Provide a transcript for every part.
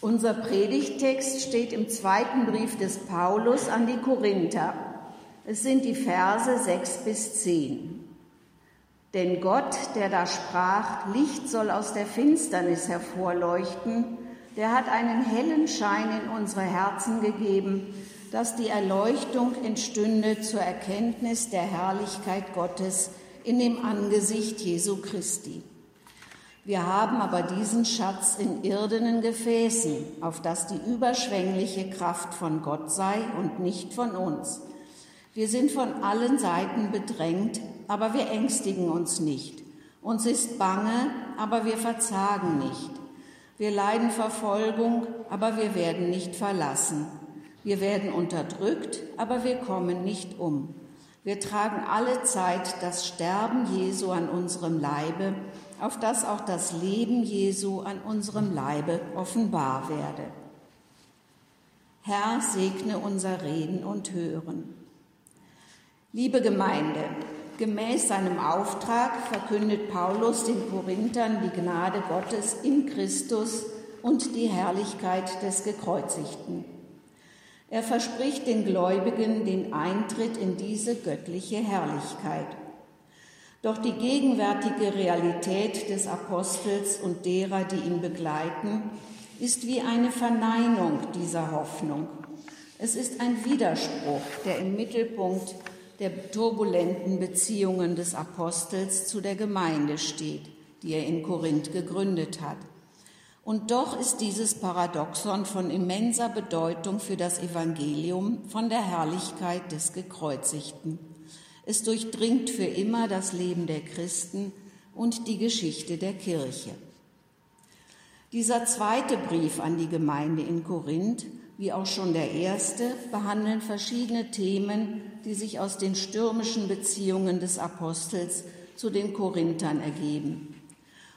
Unser Predigtext steht im zweiten Brief des Paulus an die Korinther. Es sind die Verse 6 bis 10. Denn Gott, der da sprach, Licht soll aus der Finsternis hervorleuchten, der hat einen hellen Schein in unsere Herzen gegeben, dass die Erleuchtung entstünde zur Erkenntnis der Herrlichkeit Gottes in dem Angesicht Jesu Christi. Wir haben aber diesen Schatz in irdenen Gefäßen, auf dass die überschwängliche Kraft von Gott sei und nicht von uns. Wir sind von allen Seiten bedrängt, aber wir ängstigen uns nicht. Uns ist bange, aber wir verzagen nicht. Wir leiden Verfolgung, aber wir werden nicht verlassen. Wir werden unterdrückt, aber wir kommen nicht um. Wir tragen alle Zeit das Sterben Jesu an unserem Leibe, auf dass auch das Leben Jesu an unserem Leibe offenbar werde. Herr, segne unser Reden und Hören. Liebe Gemeinde, gemäß seinem Auftrag verkündet Paulus den Korinthern die Gnade Gottes in Christus und die Herrlichkeit des Gekreuzigten. Er verspricht den Gläubigen den Eintritt in diese göttliche Herrlichkeit. Doch die gegenwärtige Realität des Apostels und derer, die ihn begleiten, ist wie eine Verneinung dieser Hoffnung. Es ist ein Widerspruch, der im Mittelpunkt der turbulenten Beziehungen des Apostels zu der Gemeinde steht, die er in Korinth gegründet hat. Und doch ist dieses Paradoxon von immenser Bedeutung für das Evangelium von der Herrlichkeit des Gekreuzigten. Es durchdringt für immer das Leben der Christen und die Geschichte der Kirche. Dieser zweite Brief an die Gemeinde in Korinth, wie auch schon der erste, behandeln verschiedene Themen, die sich aus den stürmischen Beziehungen des Apostels zu den Korinthern ergeben.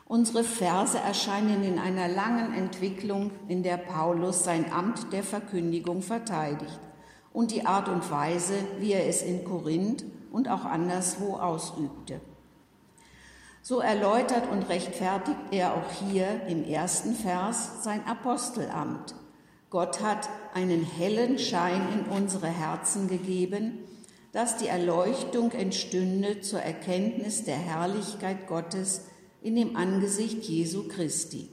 Unsere Verse erscheinen in einer langen Entwicklung, in der Paulus sein Amt der Verkündigung verteidigt und die Art und Weise, wie er es in Korinth und auch anderswo ausübte. So erläutert und rechtfertigt er auch hier im ersten Vers sein Apostelamt. Gott hat einen hellen Schein in unsere Herzen gegeben, dass die Erleuchtung entstünde zur Erkenntnis der Herrlichkeit Gottes in dem Angesicht Jesu Christi.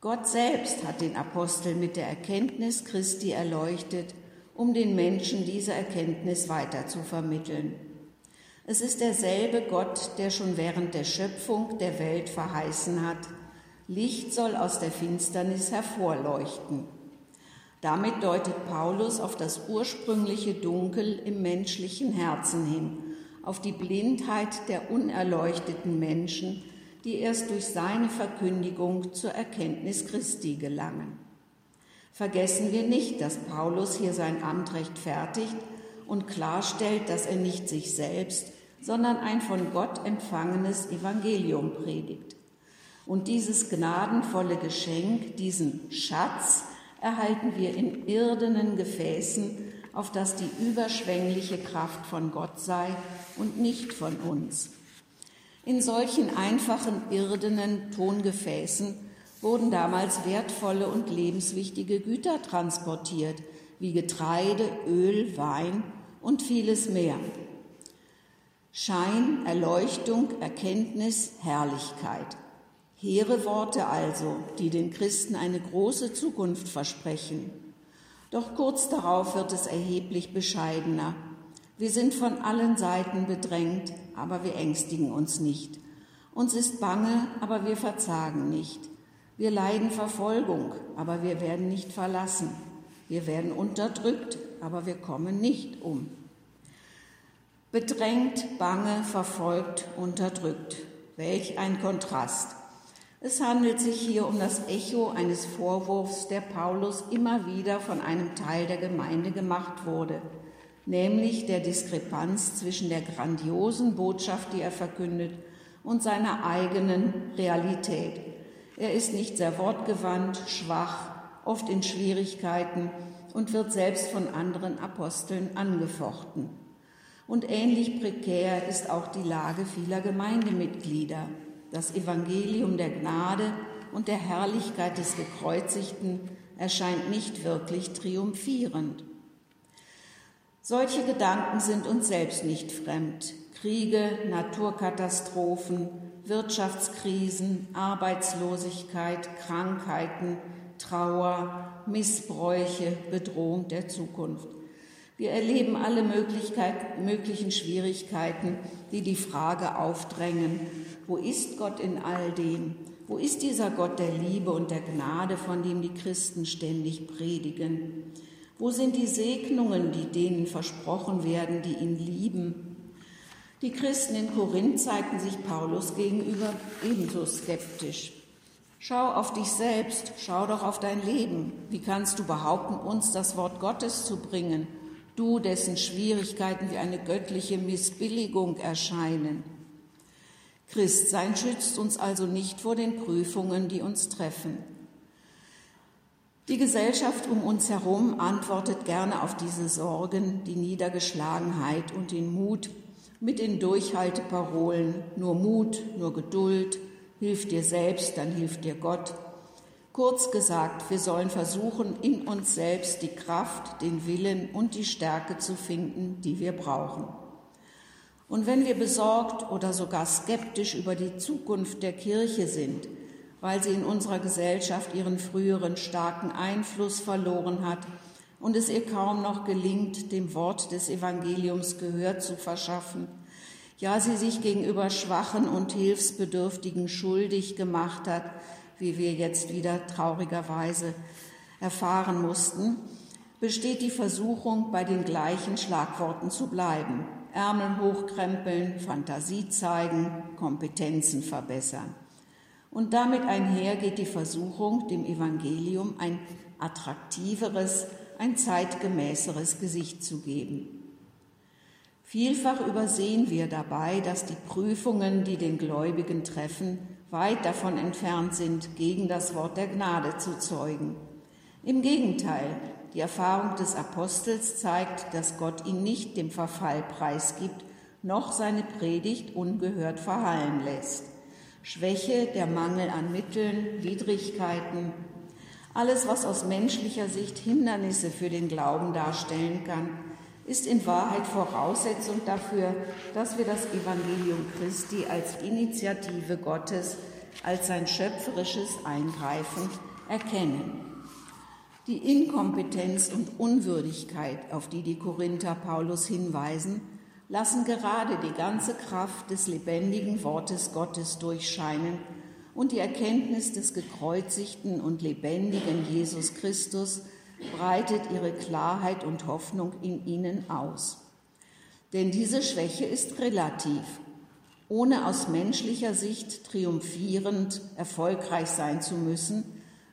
Gott selbst hat den Apostel mit der Erkenntnis Christi erleuchtet um den Menschen diese Erkenntnis weiter zu vermitteln. Es ist derselbe Gott, der schon während der Schöpfung der Welt verheißen hat, Licht soll aus der Finsternis hervorleuchten. Damit deutet Paulus auf das ursprüngliche Dunkel im menschlichen Herzen hin, auf die Blindheit der unerleuchteten Menschen, die erst durch seine Verkündigung zur Erkenntnis Christi gelangen. Vergessen wir nicht, dass Paulus hier sein Amt rechtfertigt und klarstellt, dass er nicht sich selbst, sondern ein von Gott empfangenes Evangelium predigt. Und dieses gnadenvolle Geschenk, diesen Schatz, erhalten wir in irdenen Gefäßen, auf das die überschwängliche Kraft von Gott sei und nicht von uns. In solchen einfachen irdenen Tongefäßen wurden damals wertvolle und lebenswichtige Güter transportiert, wie Getreide, Öl, Wein und vieles mehr. Schein, Erleuchtung, Erkenntnis, Herrlichkeit. Hehre Worte also, die den Christen eine große Zukunft versprechen. Doch kurz darauf wird es erheblich bescheidener. Wir sind von allen Seiten bedrängt, aber wir ängstigen uns nicht. Uns ist bange, aber wir verzagen nicht. Wir leiden Verfolgung, aber wir werden nicht verlassen. Wir werden unterdrückt, aber wir kommen nicht um. Bedrängt, bange, verfolgt, unterdrückt. Welch ein Kontrast. Es handelt sich hier um das Echo eines Vorwurfs, der Paulus immer wieder von einem Teil der Gemeinde gemacht wurde, nämlich der Diskrepanz zwischen der grandiosen Botschaft, die er verkündet, und seiner eigenen Realität. Er ist nicht sehr wortgewandt, schwach, oft in Schwierigkeiten und wird selbst von anderen Aposteln angefochten. Und ähnlich prekär ist auch die Lage vieler Gemeindemitglieder. Das Evangelium der Gnade und der Herrlichkeit des Gekreuzigten erscheint nicht wirklich triumphierend. Solche Gedanken sind uns selbst nicht fremd. Kriege, Naturkatastrophen, Wirtschaftskrisen, Arbeitslosigkeit, Krankheiten, Trauer, Missbräuche, Bedrohung der Zukunft. Wir erleben alle möglichen Schwierigkeiten, die die Frage aufdrängen, wo ist Gott in all dem? Wo ist dieser Gott der Liebe und der Gnade, von dem die Christen ständig predigen? Wo sind die Segnungen, die denen versprochen werden, die ihn lieben? Die Christen in Korinth zeigten sich Paulus gegenüber ebenso skeptisch. Schau auf dich selbst, schau doch auf dein Leben. Wie kannst du behaupten, uns das Wort Gottes zu bringen, du, dessen Schwierigkeiten wie eine göttliche Missbilligung erscheinen? Christsein schützt uns also nicht vor den Prüfungen, die uns treffen. Die Gesellschaft um uns herum antwortet gerne auf diese Sorgen, die Niedergeschlagenheit und den Mut mit den Durchhalteparolen nur Mut, nur Geduld, Hilf dir selbst, dann hilft dir Gott. Kurz gesagt, wir sollen versuchen, in uns selbst die Kraft, den Willen und die Stärke zu finden, die wir brauchen. Und wenn wir besorgt oder sogar skeptisch über die Zukunft der Kirche sind, weil sie in unserer Gesellschaft ihren früheren starken Einfluss verloren hat und es ihr kaum noch gelingt, dem Wort des Evangeliums Gehör zu verschaffen, ja sie sich gegenüber Schwachen und Hilfsbedürftigen schuldig gemacht hat, wie wir jetzt wieder traurigerweise erfahren mussten, besteht die Versuchung, bei den gleichen Schlagworten zu bleiben. Ärmel hochkrempeln, Fantasie zeigen, Kompetenzen verbessern. Und damit einher geht die Versuchung, dem Evangelium ein attraktiveres, ein zeitgemäßeres Gesicht zu geben. Vielfach übersehen wir dabei, dass die Prüfungen, die den Gläubigen treffen, weit davon entfernt sind, gegen das Wort der Gnade zu zeugen. Im Gegenteil, die Erfahrung des Apostels zeigt, dass Gott ihn nicht dem Verfall preisgibt, noch seine Predigt ungehört verhallen lässt. Schwäche, der Mangel an Mitteln, Widrigkeiten, alles, was aus menschlicher Sicht Hindernisse für den Glauben darstellen kann, ist in Wahrheit Voraussetzung dafür, dass wir das Evangelium Christi als Initiative Gottes, als sein schöpferisches Eingreifen erkennen. Die Inkompetenz und Unwürdigkeit, auf die die Korinther Paulus hinweisen, lassen gerade die ganze Kraft des lebendigen Wortes Gottes durchscheinen und die Erkenntnis des gekreuzigten und lebendigen Jesus Christus breitet ihre Klarheit und Hoffnung in ihnen aus. Denn diese Schwäche ist relativ. Ohne aus menschlicher Sicht triumphierend erfolgreich sein zu müssen,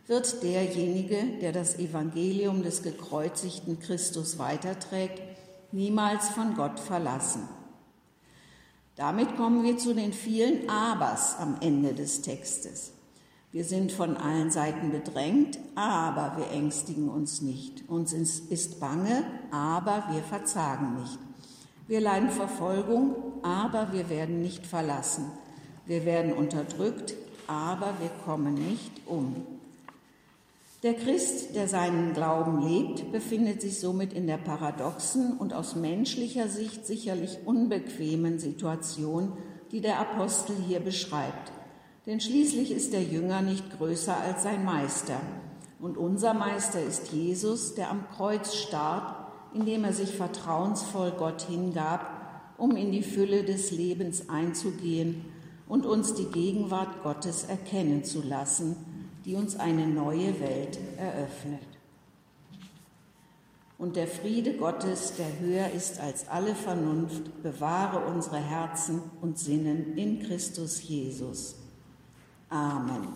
wird derjenige, der das Evangelium des gekreuzigten Christus weiterträgt, niemals von Gott verlassen. Damit kommen wir zu den vielen Abers am Ende des Textes. Wir sind von allen Seiten bedrängt, aber wir ängstigen uns nicht. Uns ist bange, aber wir verzagen nicht. Wir leiden Verfolgung, aber wir werden nicht verlassen. Wir werden unterdrückt, aber wir kommen nicht um. Der Christ, der seinen Glauben lebt, befindet sich somit in der paradoxen und aus menschlicher Sicht sicherlich unbequemen Situation, die der Apostel hier beschreibt. Denn schließlich ist der Jünger nicht größer als sein Meister. Und unser Meister ist Jesus, der am Kreuz starb, indem er sich vertrauensvoll Gott hingab, um in die Fülle des Lebens einzugehen und uns die Gegenwart Gottes erkennen zu lassen, die uns eine neue Welt eröffnet. Und der Friede Gottes, der höher ist als alle Vernunft, bewahre unsere Herzen und Sinnen in Christus Jesus. Amen.